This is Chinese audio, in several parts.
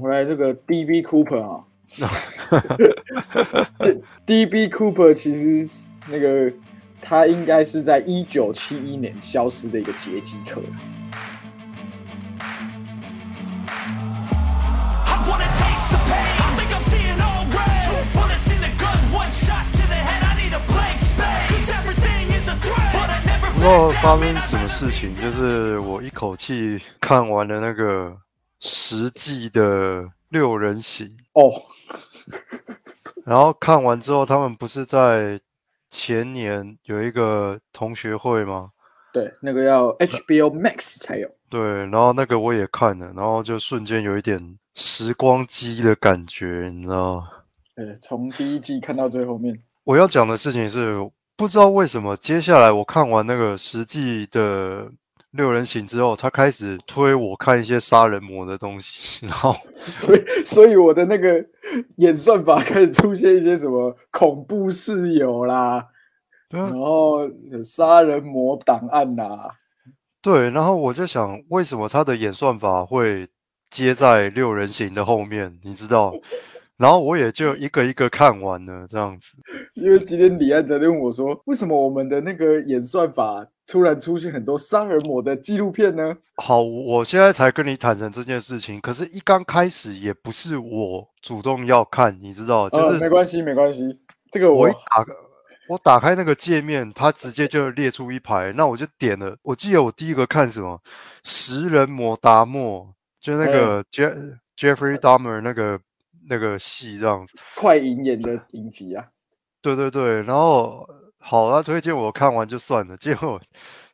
讲回来，这个 D.B. Cooper 啊，D.B. Cooper 其实那个他应该是在一九七一年消失的一个劫机客。不知道发生什么事情，就是我一口气看完了那个十季的六人行哦，然后看完之后，他们不是在前年有一个同学会吗？对，那个要 HBO Max 才有。对，然后那个我也看了，然后就瞬间有一点时光机的感觉，你知道吗？对，从第一季看到最后面。我要讲的事情是。不知道为什么，接下来我看完那个实际的六人行之后，他开始推我看一些杀人魔的东西，然后，所以，所以我的那个演算法开始出现一些什么恐怖室友啦，然后杀人魔档案啦，对，然后我就想，为什么他的演算法会接在六人行的后面？你知道？然后我也就一个一个看完了这样子，因为今天李安在问我说，为什么我们的那个演算法突然出现很多杀人魔的纪录片呢？好，我现在才跟你坦诚这件事情，可是，一刚开始也不是我主动要看，你知道，就是没关系，没关系。这个我一打，我打开那个界面，它直接就列出一排，那我就点了。我记得我第一个看什么，食人魔达莫，就那个 Jeff Jeffrey Dahmer 那个。那个戏这样子，快银演的影集啊，对对对，然后好，他推荐我看完就算了，结果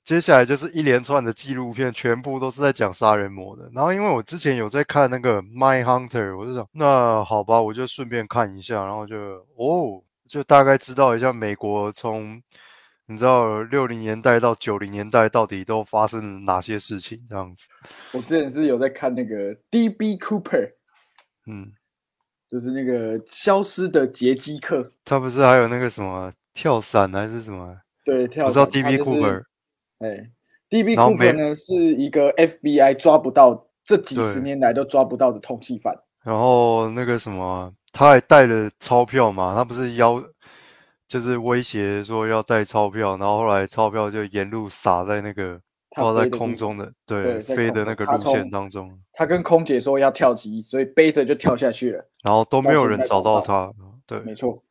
接下来就是一连串的纪录片，全部都是在讲杀人魔的。然后因为我之前有在看那个《My Hunter》，我就想，那好吧，我就顺便看一下，然后就哦，就大概知道一下美国从你知道六零年代到九零年代到底都发生了哪些事情这样子。我之前是有在看那个《D.B. Cooper》，嗯。就是那个消失的劫机客，他不是还有那个什么跳伞还是什么？对，跳。我知道 D.B. Cooper，哎，D.B. Cooper 呢是一个 F.B.I 抓不到，这几十年来都抓不到的通缉犯。然后那个什么，他还带了钞票嘛？他不是要，就是威胁说要带钞票，然后后来钞票就沿路撒在那个。挂在空中的，对，飞的那个路线当中，他跟空姐说要跳级，所以背着就跳下去了，然后都没有人找到他，对，没错，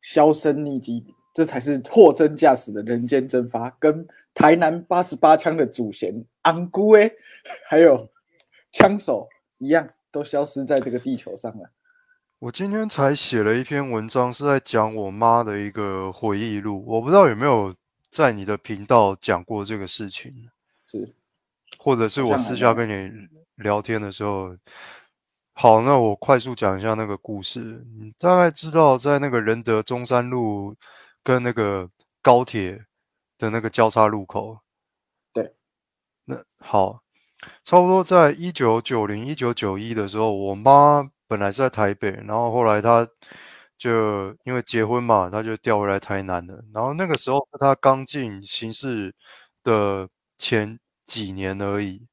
销声匿迹，这才是货真价实的人间蒸发，跟台南八十八枪的祖先安姑哎，还有枪手一样，都消失在这个地球上了。我今天才写了一篇文章，是在讲我妈的一个回忆录，我不知道有没有在你的频道讲过这个事情。是，或者是我私下跟你聊天的时候，好，那我快速讲一下那个故事。你大概知道，在那个仁德中山路跟那个高铁的那个交叉路口，对，那好，差不多在一九九零、一九九一的时候，我妈本来是在台北，然后后来她就因为结婚嘛，她就调回来台南了。然后那个时候她刚进刑事的。前几年而已，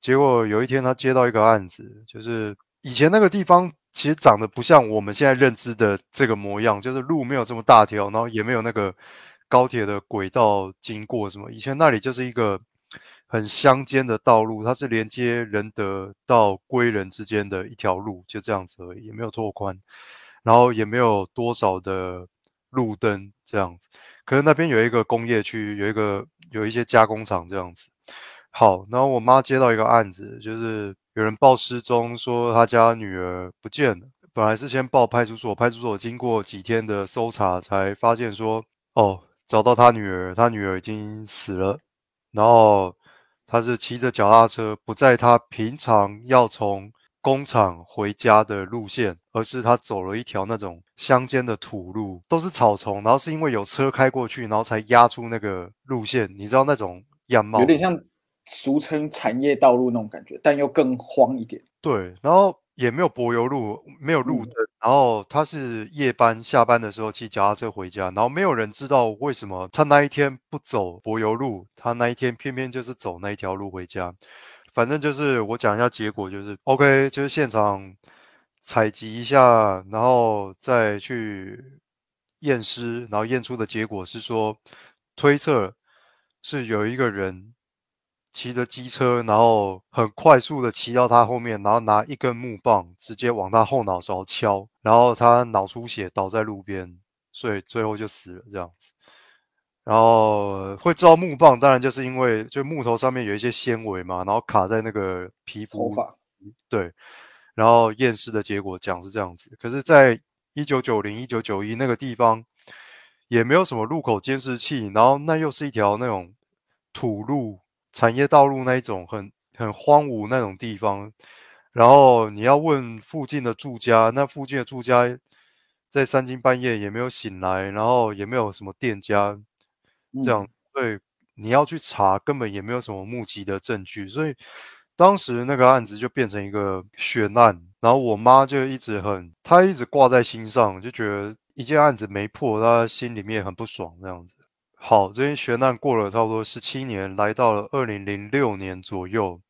结果有一天她接到一个案子，就是以前那个地方其实长得不像我们现在认知的这个模样，就是路没有这么大条，然后也没有那个高铁的轨道经过什么。以前那里就是一个很乡间的道路，它是连接仁德到归仁之间的一条路，就这样子而已，也没有拓宽，然后也没有多少的路灯这样子。可是那边有一个工业区，有一个。有一些加工厂这样子，好，然后我妈接到一个案子，就是有人报失踪，说他家女儿不见了。本来是先报派出所，派出所经过几天的搜查，才发现说，哦，找到他女儿，他女儿已经死了。然后他是骑着脚踏车，不在他平常要从工厂回家的路线，而是他走了一条那种乡间的土路，都是草丛，然后是因为有车开过去，然后才压出那个路线。你知道那种样貌，有点像俗称产业道路那种感觉，但又更荒一点。对，然后也没有柏油路，没有路灯，然后他是夜班下班的时候骑脚踏车回家，然后没有人知道为什么他那一天不走柏油路，他那一天偏偏就是走那一条路回家。反正就是我讲一下结果，就是 OK，就是现场采集一下，然后再去验尸，然后验出的结果是说，推测是有一个人骑着机车，然后很快速的骑到他后面，然后拿一根木棒直接往他后脑勺敲，然后他脑出血倒在路边，所以最后就死了这样子。然后会知道木棒，当然就是因为就木头上面有一些纤维嘛，然后卡在那个皮肤。头发。对。然后验尸的结果讲是这样子，可是，在一九九零、一九九一那个地方，也没有什么路口监视器，然后那又是一条那种土路、产业道路那一种很很荒芜那种地方。然后你要问附近的住家，那附近的住家在三更半夜也没有醒来，然后也没有什么店家。这样对，你要去查，根本也没有什么目击的证据，所以当时那个案子就变成一个悬案。然后我妈就一直很，她一直挂在心上，就觉得一件案子没破，她心里面很不爽。这样子，好，这件悬案过了差不多十七年，来到了二零零六年左右，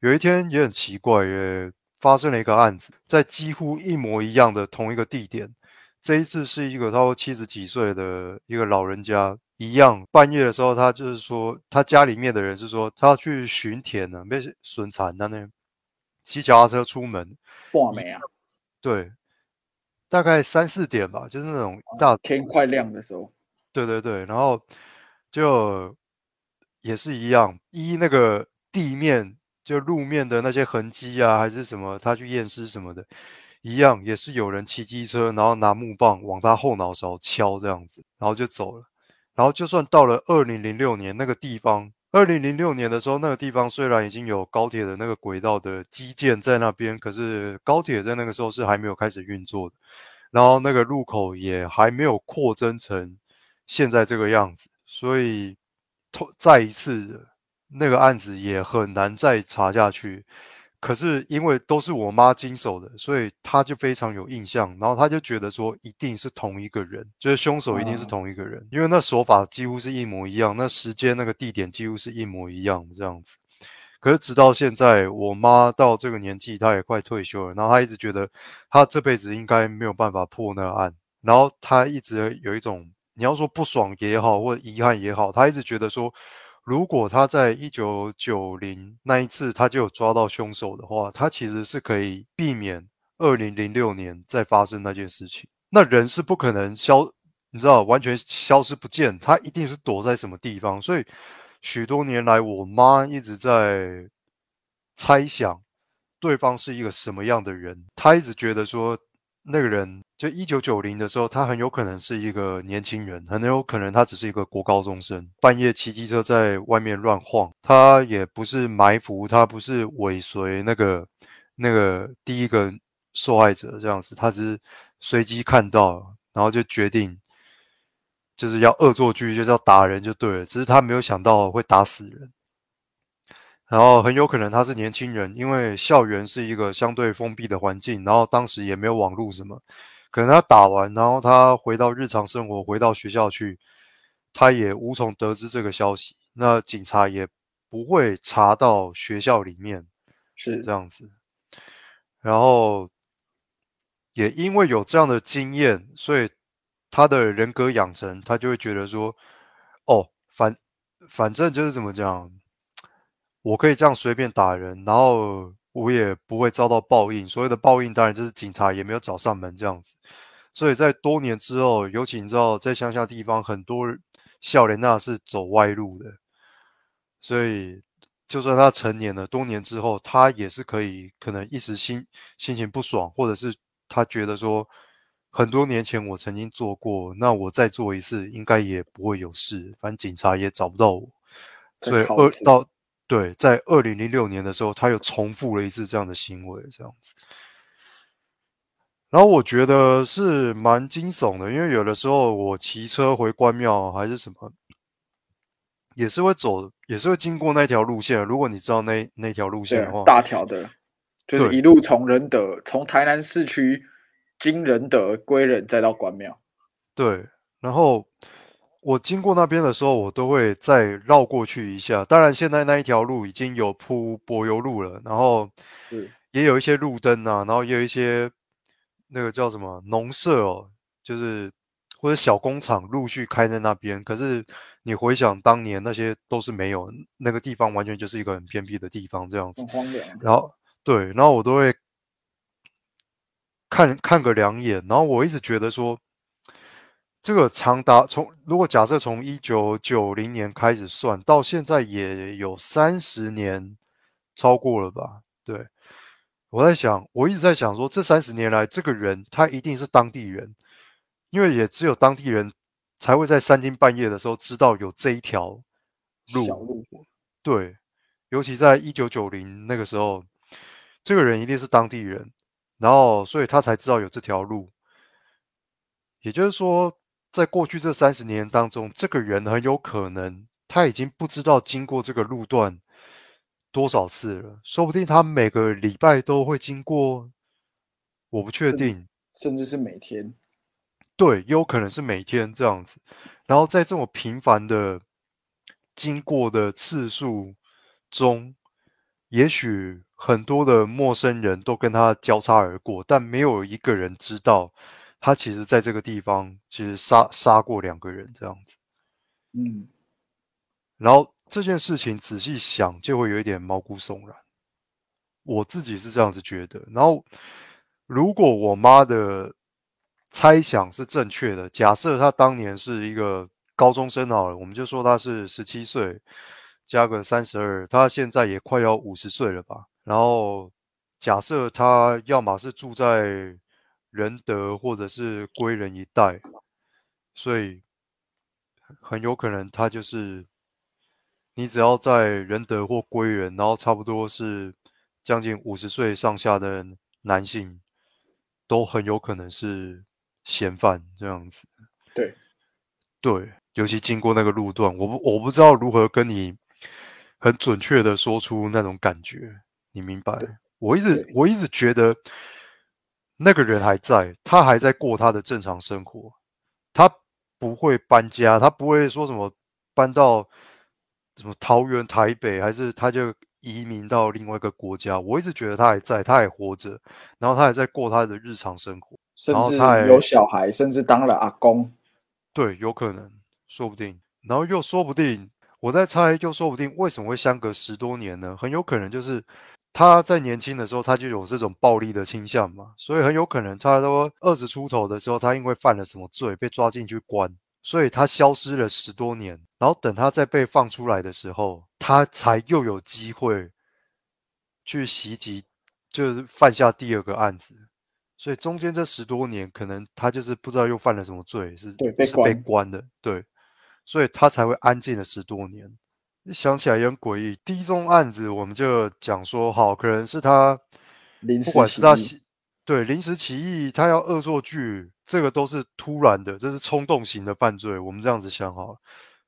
有一天也很奇怪，耶发生了一个案子，在几乎一模一样的同一个地点，这一次是一个差不多七十几岁的一个老人家。一样，半夜的时候，他就是说，他家里面的人是说，他要去巡田呢，被损残的呢，骑脚踏车出门，挂没啊？对，大概三四点吧，就是那种大天快亮的时候。对对对，然后就也是一样，依那个地面就路面的那些痕迹啊，还是什么，他去验尸什么的，一样也是有人骑机车，然后拿木棒往他后脑勺敲这样子，然后就走了。然后，就算到了二零零六年那个地方，二零零六年的时候，那个地方虽然已经有高铁的那个轨道的基建在那边，可是高铁在那个时候是还没有开始运作的，然后那个路口也还没有扩增成现在这个样子，所以，再一次那个案子也很难再查下去。可是因为都是我妈经手的，所以她就非常有印象，然后她就觉得说一定是同一个人，就是凶手一定是同一个人，因为那手法几乎是一模一样，那时间那个地点几乎是一模一样这样子。可是直到现在，我妈到这个年纪，她也快退休了，然后她一直觉得她这辈子应该没有办法破那个案，然后她一直有一种你要说不爽也好，或者遗憾也好，他一直觉得说。如果他在一九九零那一次他就有抓到凶手的话，他其实是可以避免二零零六年再发生那件事情。那人是不可能消，你知道，完全消失不见，他一定是躲在什么地方。所以许多年来，我妈一直在猜想对方是一个什么样的人。她一直觉得说。那个人就一九九零的时候，他很有可能是一个年轻人，很有可能他只是一个国高中生，半夜骑机车在外面乱晃。他也不是埋伏，他不是尾随那个那个第一个受害者这样子，他只是随机看到，然后就决定就是要恶作剧，就是要打人就对了。只是他没有想到会打死人。然后很有可能他是年轻人，因为校园是一个相对封闭的环境，然后当时也没有网络什么，可能他打完，然后他回到日常生活，回到学校去，他也无从得知这个消息，那警察也不会查到学校里面，是这样子。然后也因为有这样的经验，所以他的人格养成，他就会觉得说，哦，反反正就是怎么讲。我可以这样随便打人，然后我也不会遭到报应。所谓的报应，当然就是警察也没有找上门这样子。所以在多年之后，尤其你知道，在乡下地方，很多笑莲娜是走歪路的。所以，就算他成年了，多年之后，他也是可以可能一时心心情不爽，或者是他觉得说，很多年前我曾经做过，那我再做一次，应该也不会有事。反正警察也找不到我，所以二到。对，在二零零六年的时候，他又重复了一次这样的行为，这样子。然后我觉得是蛮惊悚的，因为有的时候我骑车回关庙还是什么，也是会走，也是会经过那条路线。如果你知道那那条路线的话，大条的，就是一路从仁德，从台南市区经仁德归仁，再到关庙。对，然后我经过那边的时候，我都会再绕过去一下。当然，现在那一条路已经有铺柏油路了，然后也有一些路灯啊，然后也有一些那个叫什么农舍哦，就是或者小工厂陆续开在那边。可是你回想当年那些都是没有，那个地方完全就是一个很偏僻的地方，这样子。很荒凉。然后对，然后我都会看看个两眼，然后我一直觉得说。这个长达从如果假设从一九九零年开始算到现在也有三十年，超过了吧？对，我在想，我一直在想说，这三十年来，这个人他一定是当地人，因为也只有当地人才会在三更半夜的时候知道有这一条路。对，尤其在一九九零那个时候，这个人一定是当地人，然后所以他才知道有这条路。也就是说。在过去这三十年当中，这个人很有可能他已经不知道经过这个路段多少次了，说不定他每个礼拜都会经过，我不确定，甚至是每天，对，有可能是每天这样子。然后在这种频繁的经过的次数中，也许很多的陌生人都跟他交叉而过，但没有一个人知道。他其实在这个地方，其实杀杀过两个人这样子，嗯，然后这件事情仔细想就会有一点毛骨悚然，我自己是这样子觉得。然后，如果我妈的猜想是正确的，假设她当年是一个高中生好了，我们就说她是十七岁加个三十二，她现在也快要五十岁了吧？然后假设她要么是住在。仁德或者是归仁一带，所以很有可能他就是你只要在仁德或归仁，然后差不多是将近五十岁上下的男性，都很有可能是嫌犯这样子。对，对，尤其经过那个路段，我不我不知道如何跟你很准确的说出那种感觉，你明白？我一直我一直觉得。那个人还在，他还在过他的正常生活，他不会搬家，他不会说什么搬到什么桃园、台北，还是他就移民到另外一个国家。我一直觉得他还在，他还活着，然后他还在过他的日常生活，甚至有小孩，甚至当了阿公。对，有可能，说不定，然后又说不定，我在猜，又说不定，为什么会相隔十多年呢？很有可能就是。他在年轻的时候，他就有这种暴力的倾向嘛，所以很有可能他都二十出头的时候，他因为犯了什么罪被抓进去关，所以他消失了十多年，然后等他再被放出来的时候，他才又有机会去袭击，就是犯下第二个案子，所以中间这十多年，可能他就是不知道又犯了什么罪，是是被关的，对，所以他才会安静了十多年。想起来也很诡异。第一宗案子，我们就讲说，好，可能是他，不管是他对临时起意，他要恶作剧，这个都是突然的，这是冲动型的犯罪。我们这样子想好了。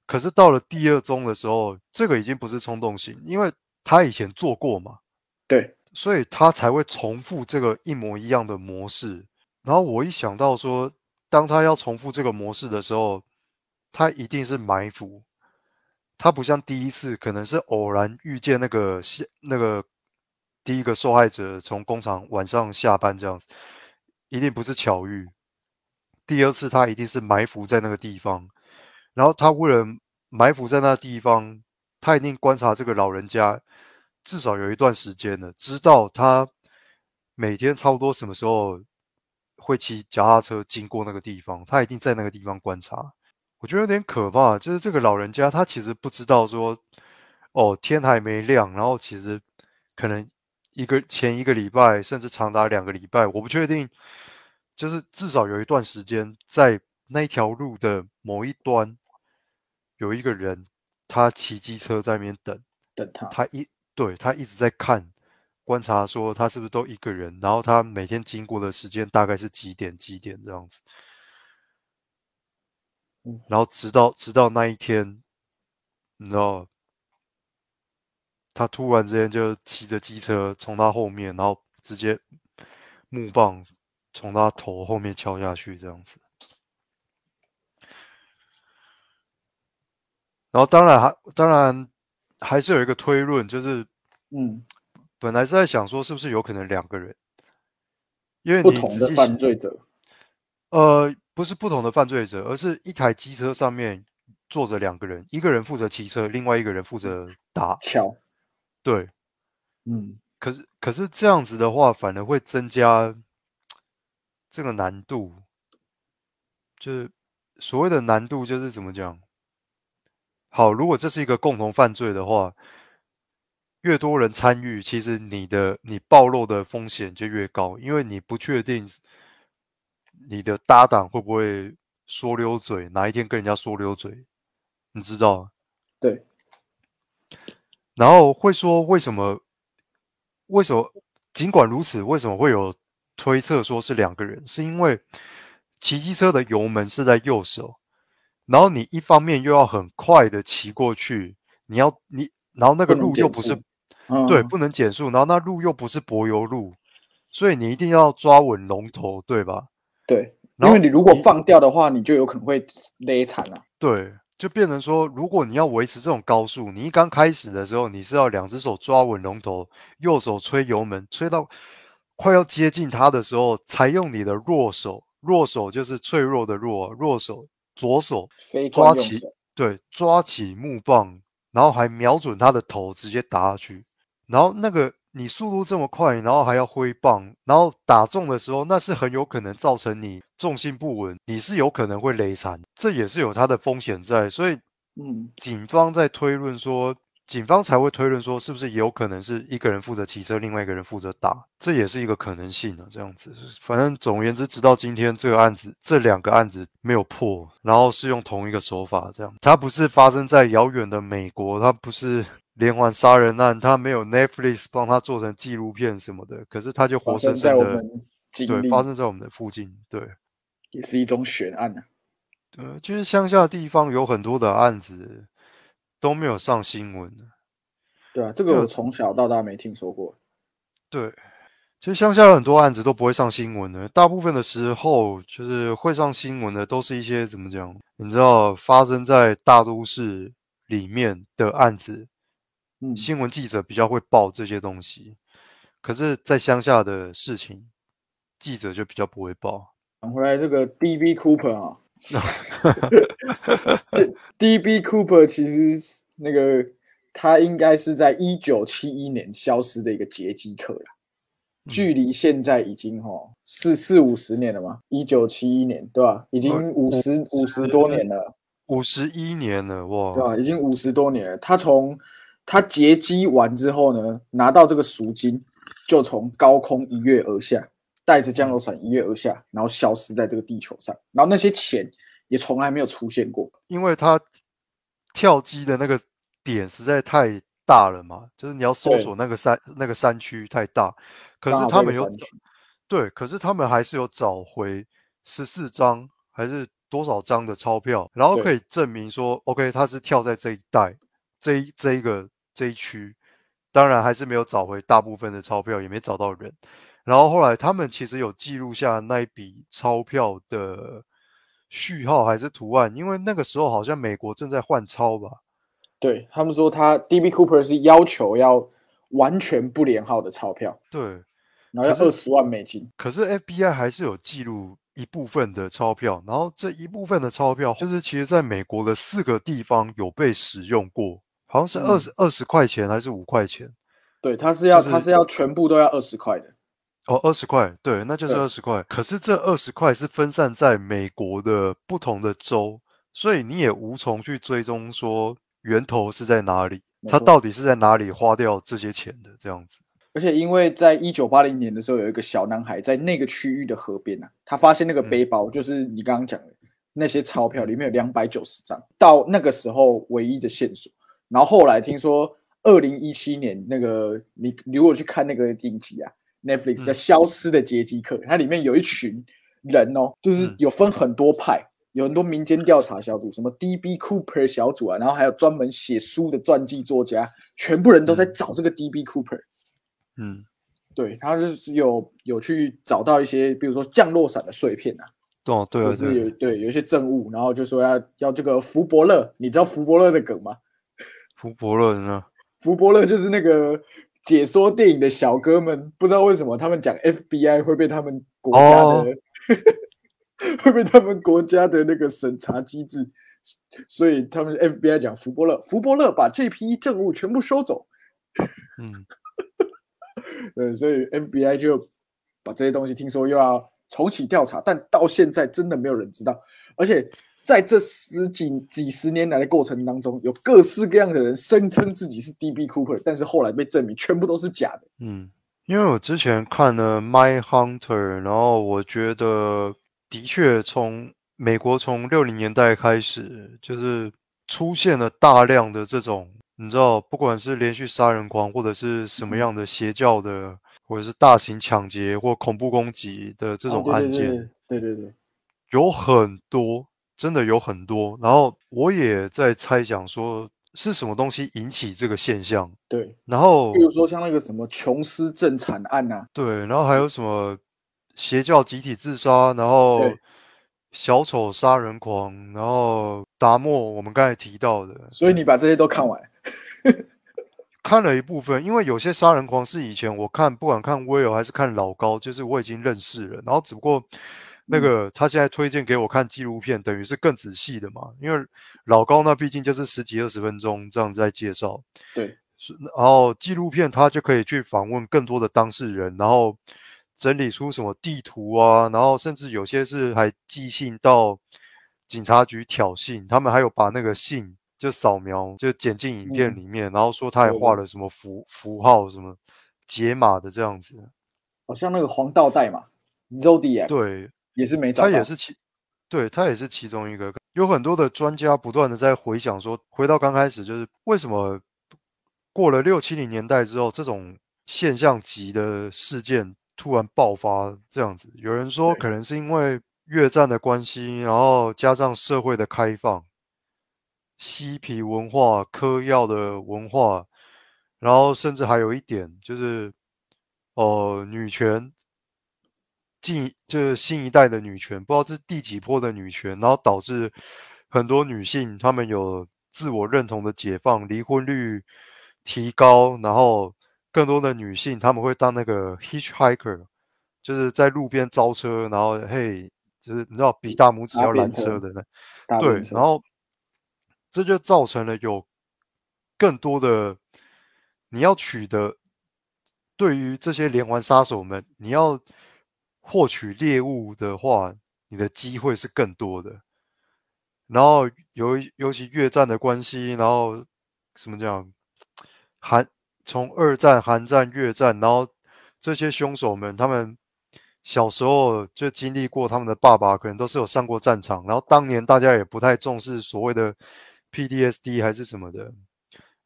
可是到了第二宗的时候，这个已经不是冲动型，因为他以前做过嘛，对，所以他才会重复这个一模一样的模式。然后我一想到说，当他要重复这个模式的时候，他一定是埋伏。他不像第一次，可能是偶然遇见那个那个第一个受害者从工厂晚上下班这样子，一定不是巧遇。第二次他一定是埋伏在那个地方，然后他为了埋伏在那地方，他一定观察这个老人家至少有一段时间了，知道他每天差不多什么时候会骑脚踏车经过那个地方，他一定在那个地方观察。我觉得有点可怕，就是这个老人家他其实不知道说，哦，天还没亮，然后其实可能一个前一个礼拜，甚至长达两个礼拜，我不确定，就是至少有一段时间，在那条路的某一端，有一个人他骑机车在那边等，等他，他一对他一直在看观察，说他是不是都一个人，然后他每天经过的时间大概是几点几点这样子。然后直到直到那一天，你知道，他突然之间就骑着机车从他后面，然后直接木棒从他头后面敲下去，这样子。然后当然还当然还是有一个推论，就是嗯，本来是在想说是不是有可能两个人，因为不同的犯罪者，呃，不是不同的犯罪者，而是一台机车上面坐着两个人，一个人负责骑车，另外一个人负责打。巧，对，嗯，可是可是这样子的话，反而会增加这个难度。就是所谓的难度，就是怎么讲？好，如果这是一个共同犯罪的话，越多人参与，其实你的你暴露的风险就越高，因为你不确定你的搭档会不会说溜嘴，哪一天跟人家说溜嘴，你知道？对，然后会说为什么？为什么？尽管如此，为什么会有推测说是两个人？是因为骑机车的油门是在右手，然后你一方面又要很快的骑过去，你要你，然后那个路又不是对，不能减速，然后那路又不是柏油路，所以你一定要抓稳龙头，对吧？对，因为你如果放掉的话，你就有可能会勒惨啊。对，就变成说，如果你要维持这种高速，你一刚开始的时候，你是要两只手抓稳龙头，右手吹油门，吹到快要接近它的时候，才用你的弱手，弱手就是脆弱的弱，弱手左手抓起对，抓起木棒，然后还瞄准它的头，直接打下去。然后那个你速度这么快，然后还要挥棒，然后打中的时候，那是很有可能造成你重心不稳，你是有可能会累残，这也是有它的风险在。所以嗯，警方在推论说，警方才会推论说，是不是也有可能是一个人负责骑车，另外一个人负责打，这也是一个可能性啊。这样子，反正总而言之，直到今天这个案子，这两个案子没有破，然后是用同一个手法，这样，它不是发生在遥远的美国，它不是连环杀人案，他没有 Netflix 帮他做成纪录片什么的，可是他就活生生的对，发生在我们的附近，对。也是一种悬案啊。呃，就是乡下地方有很多的案子都没有上新闻的。对啊，这个我从小到大没听说过。对，其实乡下有很多案子都不会上新闻的，大部分的时候就是会上新闻的，都是一些怎么讲？你知道发生在大都市里面的案子，嗯，新闻记者比较会报这些东西。可是，在乡下的事情，记者就比较不会报。讲回来这个 D.B. Cooper 啊，D.B. Cooper 其实那个他应该是在一九七一年消失的一个劫机客啦，距离现在已经哈四四五十年了嘛，一九七一年对吧？已经呃五十五十多年了。五十一年了，哇！对吧？已经五十多年了。他从他劫机完之后呢，拿到这个赎金，就从高空一跃而下，带着降落伞一跃而下，然后消失在这个地球上。然后那些钱也从来没有出现过。因为他跳机的那个点实在太大了嘛，就是你要搜索那个山那个山区太大，可是他们有对，可是他们还是有找回十四张还是多少张的钞票，然后可以证明说，OK，他是跳在这一带这一这一个这一区，当然还是没有找回大部分的钞票，也没找到人。然后后来他们其实有记录下那一笔钞票的序号还是图案，因为那个时候好像美国正在换钞吧。对他们说，他 D.B. Cooper 是要求要完全不连号的钞票，对，然后要二十万美金。可是 FBI 还是有记录一部分的钞票，然后这一部分的钞票就是其实在美国的四个地方有被使用过，好像是二十二十块钱还是五块钱。对，他是要、就是他是要全部都要二十块的。哦，二十块，对，那就是对二十块。可是这二十块是分散在美国的不同的州，所以你也无从去追踪说源头是在哪里，他到底是在哪里花掉这些钱的这样子。而且因为在一九八零年的时候，有一个小男孩在那个区域的河边啊，他发现那个背包，就是你刚刚讲的那些钞票，里面有两百九十张，到那个时候唯一的线索。然后后来听说，二零一七年那个你你如果去看那个影集啊，Netflix 叫嗯《消失的劫机客》，它里面有一群人哦，就是嗯有分很多派。有很多民间调查小组，什么 D.B. Cooper 小组啊，然后还有专门写书的传记作家，全部人都在嗯找这个 D.B. Cooper。嗯，对，他就是有有去找到一些，比如说降落伞的碎片啊，哦，对啊，就是有对，有一些政务，然后就说要要这个福伯勒，你知道福伯勒的梗吗？福伯勒呢？福伯勒就是那个解说电影的小哥们，不知道为什么他们讲 FBI 会被他们国家的、哦。会被他们国家的那个审查机制，所以他们 FBI 讲福伯勒，福伯勒把这批证物全部收走，嗯，对，所以 FBI 就把这些东西听说又要重启调查，但到现在真的没有人知道，而且在这十几几十年来的过程当中，有各式各样的人声称自己是 DB Cooper，但是后来被证明全部都是假的。嗯，因为我之前看了《My Hunter》，然后我觉得的确从美国从六零年代开始，就是出现了大量的这种，你知道，不管是连续杀人狂，或者是什么样的邪教的，或者是大型抢劫或恐怖攻击的这这种案件，对对对对，有很多，真的有很多。然后我也在猜想说，是什么东西引起这个现象？对，然后比如说像那个什么琼斯镇惨案啊，对，然后还有什么邪教集体自杀，然后小丑杀人狂，然后达莫，我们刚才提到的，所以你把这些都看完，看了一部分，因为有些杀人狂是以前我看，不管看威尔还是看老高，就是我已经认识了，然后只不过那嗯。个他现在推荐给我看纪录片，等于是更仔细的嘛，因为老高那毕竟就是十几二十分钟这样子在介绍，对，是，然后纪录片他就可以去访问更多的当事人，然后整理出什么地图啊，然后甚至有些是还寄信到警察局挑衅，他们还有把那个信就扫描就剪进影片嗯里面，然后说他也对对画了什么符符号什么解码的这样子，好像那个黄道带嘛，Zodiac。对，也是没找到，他也是其，对他也是其中一个。有很多的专家不断的在回想说，回到刚开始，就是为什么过了六七零年代之后，这种现象级的事件突然爆发这样子？有人说可能是因为越战的关系，然后加上社会的开放、嬉皮文化、嗑药的文化，然后甚至还有一点就是，呃，女权。近就是新一代的女权，不知道这是第几波的女权，然后导致很多女性她们有自我认同的解放，离婚率提高，然后更多的女性她们会当那个 hitchhiker，就是在路边招车，然后嘿，就是你知道比大拇指要拦车的那对然后这就造成了有更多的你要取得对于这些连环杀手们，你要获取猎物的话，你的机会是更多的。然后尤尤其越战的关系，然后什么讲，韩从二战、韩战、越战，然后这些凶手们，他们小时候就经历过，他们的爸爸可能都是有上过战场，然后当年大家也不太重视所谓的 PDSD 还是什么的，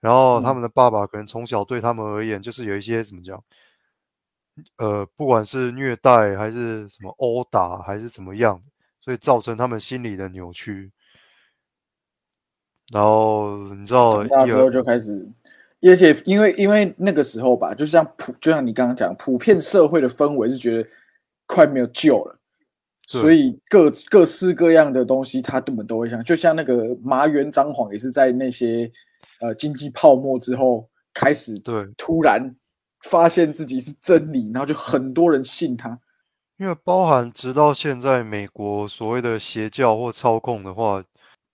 然后他嗯。们的爸爸可能从小对他们而言，就是有一些怎么讲，呃，不管是虐待还是什么殴打还是怎么样，所以造成他们心理的扭曲。然后你知道，大之后就开始，而且因为因为那个时候吧，就像普就像你刚刚讲，普遍社会的氛围是觉得快没有救了，所以各各式各样的东西他根本都会想，就像那个麻原彰晃也是在那些呃经济泡沫之后开始对，突然发现自己是真理，然后就很多人信他。因为包含直到现在，美国所谓的邪教或操控的话，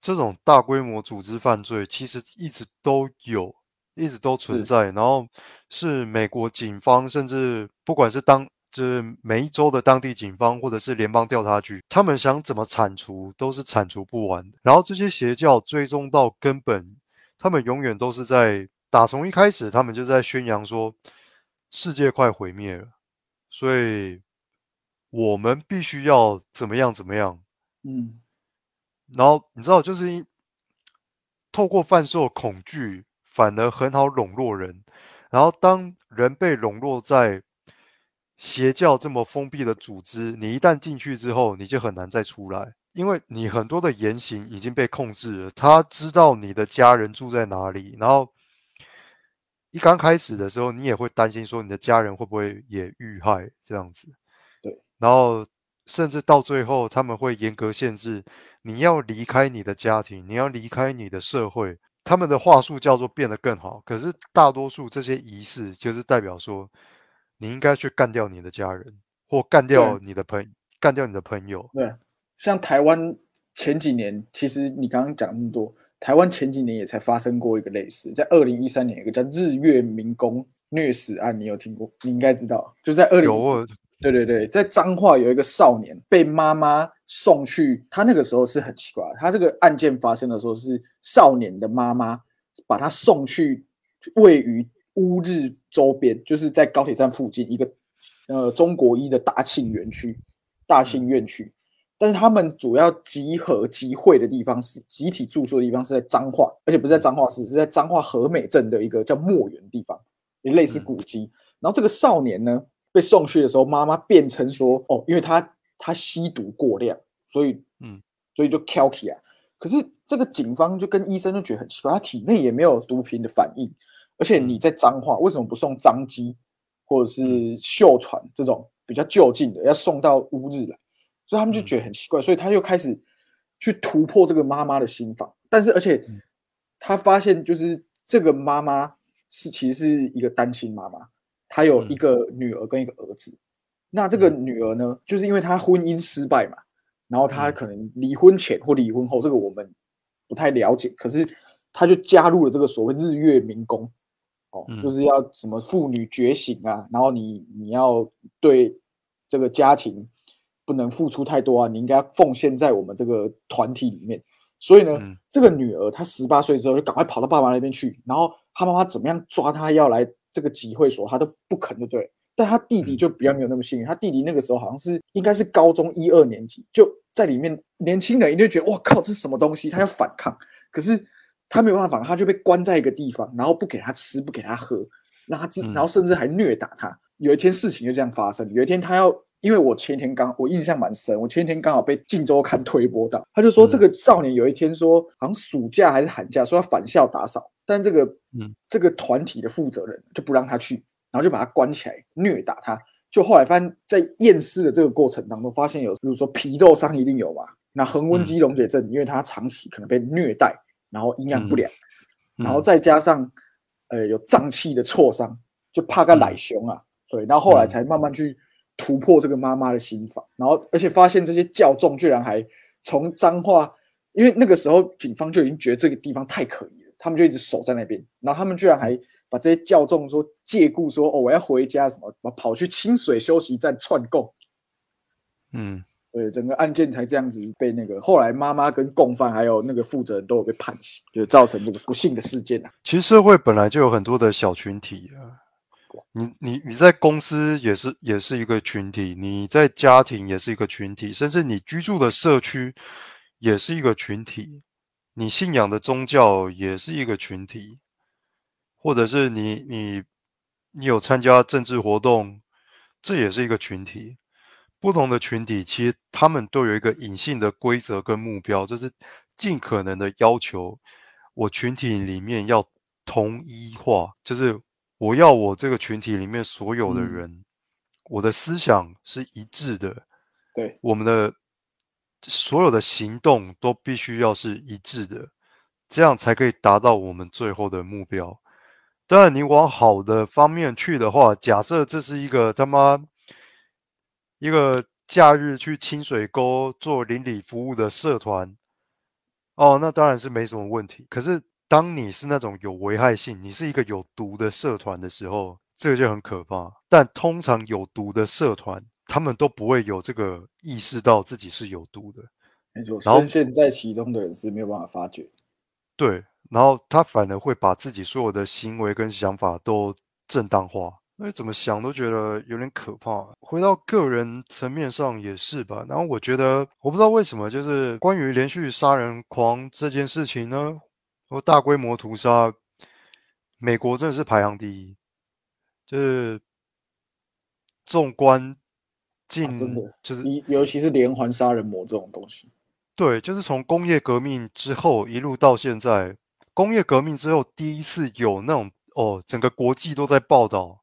这种大规模组织犯罪其实一直都有，一直都存在。然后是美国警方，甚至不管是当就是每一州的当地警方，或者是联邦调查局，他们想怎么铲除都是铲除不完的。然后这些邪教追踪到根本，他们永远都是在打从一开始，他们就在宣扬说世界快毁灭了，所以我们必须要怎么样怎么样。嗯，然后你知道，就是因透过贩售恐惧，反而很好笼络人。然后当人被笼络在邪教这么封闭的组织，你一旦进去之后，你就很难再出来，因为你很多的言行已经被控制了。他知道你的家人住在哪里，然后一刚开始的时候，你也会担心说你的家人会不会也遇害这样子。对，然后甚至到最后他们会严格限制你要离开你的家庭，你要离开你的社会。他们的话术叫做变得更好，可是大多数这些仪式就是代表说，你应该去干掉你的家人，或干掉你的朋，干掉你的朋友。对，像台湾前几年，其实你刚刚讲那么多，台湾前几年也才发生过一个类似，在二零一三年，有个叫日月民工虐死案，你有听过？你应该知道，就在二零有。对对对，在彰化有一个少年被妈妈送去，他那个时候是很奇怪，他这个案件发生的时候是少年的妈妈把他送去位于乌日周边，就是在高铁站附近一个呃中国一的大庆园区、大庆院区，但是他们主要集合集会的地方是集体住宿的地方是在彰化，而且不是在彰化市，是在彰化和美镇的一个叫墨园地方，也类似古迹。然后这个少年呢？被送去的时候，妈妈辩称说：“哦，因为他他吸毒过量，所以嗯，所以就 kill 起啊。可是这个警方就跟医生就觉得很奇怪，他体内也没有毒品的反应，而且你在彰化，为什么不送张机或者是秀传这种比较就近的，要送到乌日来？所以他们就觉得很奇怪，所以他又开始去突破这个妈妈的心房。但是而且他发现，就是这个妈妈是其实是一个单亲妈妈。”她有一个女儿跟一个儿子，那这个女儿呢，就是因为她婚姻失败嘛，然后她可能离婚前或离婚后，这个我们不太了解。可是她就加入了这个所谓日月民工，哦，就是要什么妇女觉醒啊，然后你你要对这个家庭不能付出太多啊，你应该奉献在我们这个团体里面。所以呢，这个女儿她十八岁之后就赶快跑到爸爸那边去，然后她妈妈怎么样抓她要来。这个集会所，她都不肯，就对。但她弟弟就比较没有那么幸运，他弟弟那个时候好像是应该是高中一二年级，就在里面。年轻人一定觉得哇靠，这是什么东西？他要反抗，可是他没有办法，他就被关在一个地方，然后不给他吃，不给他喝，让他自，然后甚至还虐打他。有一天事情就这样发生，有一天他要，因为我前天刚，我印象蛮深，我前天刚好被《晋周刊》推播到，他就说这个少年有一天说，好像暑假还是寒假，说要返校打扫。但这个，嗯，这个团体的负责人就不让他去，然后就把他关起来虐打他。就后来发现，在验尸的这个过程当中，发现有，比如说皮肉伤一定有嘛。那横纹肌溶解症，因为他长期可能被虐待，然后营养不良，然后再加上，呃，有脏器的挫伤，就怕个奶熊啊。对，然后后来才慢慢去突破这个妈妈的心房，然后而且发现这些教众居然还从脏话，因为那个时候警方就已经觉得这个地方太可疑了。他们就一直守在那边，然后他们居然还把这些教众说借故说哦，我要回家什么，跑去清水休息站串供。嗯，对，整个案件才这样子被那个后来妈妈跟共犯还有那个负责人都有被判刑，就造成这个不幸的事件啊。其实社会本来就有很多的小群体啊，你你你在公司也是也是一个群体，你在家庭也是一个群体，甚至你居住的社区也是一个群体。你信仰的宗教也是一个群体，或者是你你你有参加政治活动，这也是一个群体。不同的群体其实他们都有一个隐性的规则跟目标，就是尽可能的要求我群体里面要统一化，就是我要我这个群体里面所有的人，我的思想是一致的。对，我们的。所有的行动都必须要是一致的，这样才可以达到我们最后的目标。当然，你往好的方面去的话，假设这是一个他妈一个假日去清水沟做邻里服务的社团，哦，那当然是没什么问题。可是，当你是那种有危害性，你是一个有毒的社团的时候，这个就很可怕。但通常有毒的社团。他们都不会有这个意识到自己是有毒的，没错。深陷在其中的人是没有办法发觉。对，然后他反而会把自己所有的行为跟想法都正当化，那怎么想都觉得有点可怕。回到个人层面上也是吧。然后我觉得，我不知道为什么，就是关于连续杀人狂这件事情呢，或大规模屠杀，美国真的是排行第一，就是纵观。近就是，尤其是连环杀人魔这种东西，对，就是从工业革命之后一路到现在，工业革命之后第一次有那种哦，整个国际都在报道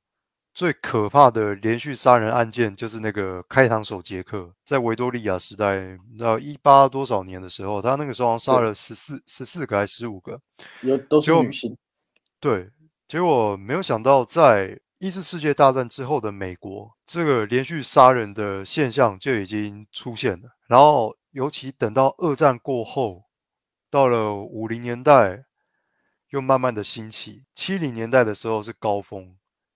最可怕的连续杀人案件就是那个开膛手杰克，在维多利亚时代，你知道一八多少年的时候，他那个时候杀了十四十四个还是十五个，有都是女性。对，结果没有想到，在一次世界大战之后的美国，这个连续杀人的现象就已经出现了。然后，尤其等到二战过后，到了五零年代，又慢慢的兴起。七零年代的时候是高峰。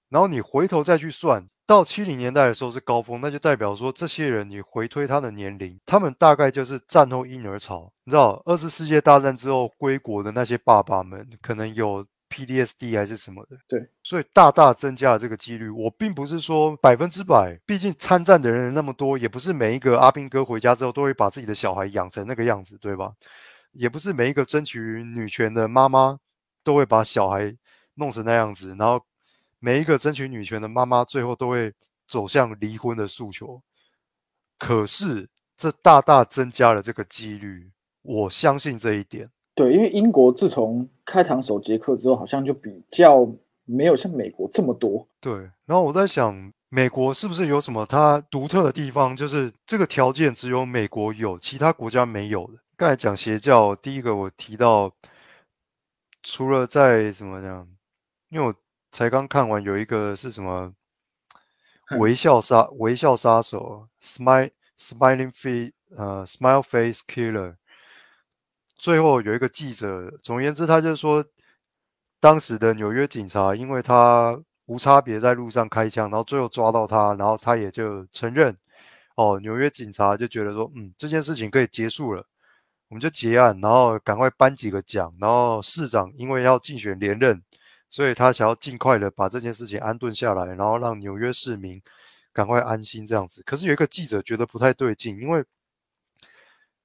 然后你回头再去算，到七零年代的时候是高峰，那就代表说这些人，你回推他的年龄，他们大概就是战后婴儿潮。你知道，二次世界大战之后归国的那些爸爸们，可能有 PDSD 还是什么的。对，所以大大增加了这个几率。我并不是说百分之百，毕竟参战的人那么多，也不是每一个阿兵哥回家之后都会把自己的小孩养成那个样子，对吧？也不是每一个争取女权的妈妈都会把小孩弄成那样子，然后。每一个争取女权的妈妈，最后都会走向离婚的诉求。可是，这大大增加了这个几率。我相信这一点。对，因为英国自从开膛手杰克之后，好像就比较没有像美国这么多。对。然后我在想，美国是不是有什么它独特的地方？就是这个条件只有美国有，其他国家没有的。刚才讲邪教，第一个我提到，除了在什么讲，因为我。才刚看完，有一个是什么 微笑杀微笑杀手，smile smiling face，呃，smile face killer。最后有一个记者，总而言之，他就说，当时的纽约警察，因为他无差别在路上开枪，然后最后抓到他，然后他也就承认，哦，纽约警察就觉得说，嗯，这件事情可以结束了，我们就结案，然后赶快颁几个奖，然后市长因为要竞选连任。所以他想要尽快的把这件事情安顿下来，然后让纽约市民赶快安心这样子。可是有一个记者觉得不太对劲，因为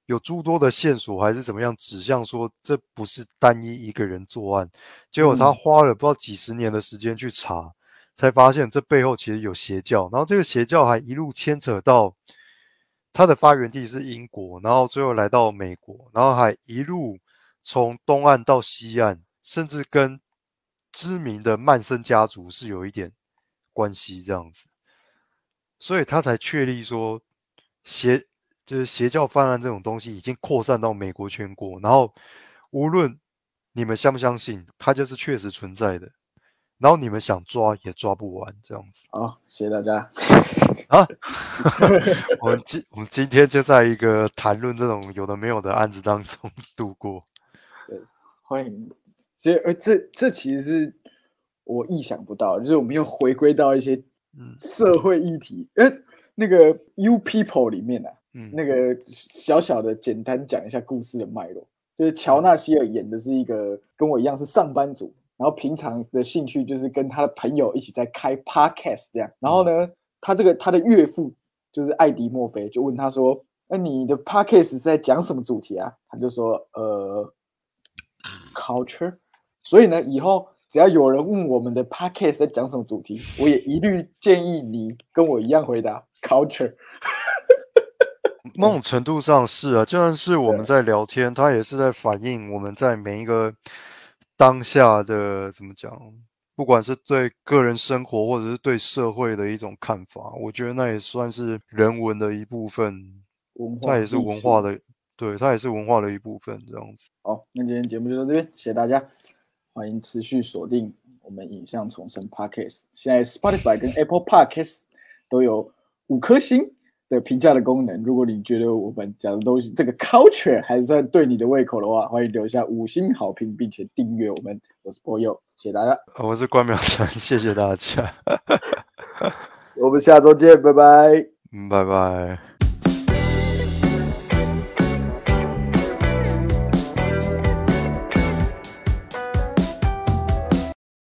有诸多的线索还是怎么样指向说这不是单一一个人作案。结果他花了不知道几十年的时间去查，才发现这背后其实有邪教，然后这个邪教还一路牵扯到它的发源地是英国，然后最后来到美国，然后还一路从东岸到西岸，甚至跟知名的曼森家族是有一点关系这样子，所以他才确立说邪就是邪教泛滥这种东西已经扩散到美国全国，然后无论你们相不相信，它就是确实存在的，然后你们想抓也抓不完这样子。好，谢谢大家。啊，我们今我们今天就在一个谈论这种有的没有的案子当中度过。对，欢迎。所以，呃，这这其实是我意想不到，就是我们又回归到一些社会议题。哎，那个《You People》里面啊，嗯，那个小小的简单讲一下故事的脉络，就是乔纳希尔演的是一个跟我一样是上班族，然后平常的兴趣就是跟他的朋友一起在开 Podcast 这样。然后呢，他这个他的岳父就是艾迪墨菲，就问他说：“那你的 Podcast 是在讲什么主题啊？”他就说：“呃，Culture。”所以呢，以后只要有人问我们的 podcast 在讲什么主题，我也一律建议你跟我一样回答 culture。某种程度上是啊，就算是我们在聊天，它也是在反映我们在每一个当下的怎么讲，不管是对个人生活或者是对社会的一种看法。我觉得那也算是人文的一部分，它也是文化的，对，它也是文化的一部分。这样子。好，那今天节目就到这边，谢谢大家。欢迎持续锁定我们影像重生 Podcast。现在 Spotify 跟 Apple Podcast 都有五颗星的评价的功能。如果你觉得我们讲的东西这个 culture 还算对你的胃口的话，欢迎留下五星好评，并且订阅我们。我是波友，谢谢大家。我是关淼成，谢谢大家。我们下周见，拜拜。嗯，拜拜。